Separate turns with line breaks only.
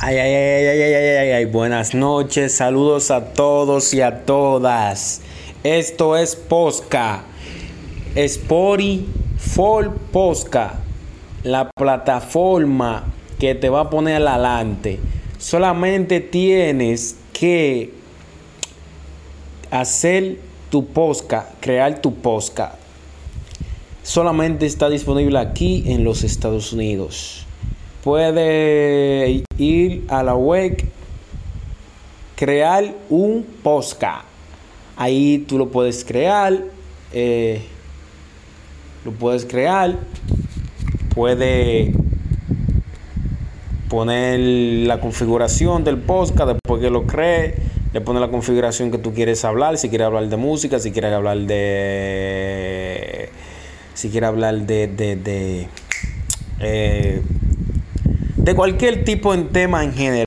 Ay, ay, ay, ay, ay, ay, ay, ay, buenas noches, saludos a todos y a todas. Esto es Posca, Spory for Posca, la plataforma que te va a poner adelante. Solamente tienes que hacer tu posca, crear tu posca. Solamente está disponible aquí en los Estados Unidos. Puede ir a la web, crear un posca. Ahí tú lo puedes crear. eh, lo puedes crear. Puede poner la configuración del podcast después que lo cree. Le pone la configuración que tú quieres hablar. Si quieres hablar de música, si quieres hablar de. Si quieres hablar de. de, de, eh, de cualquier tipo de tema en general.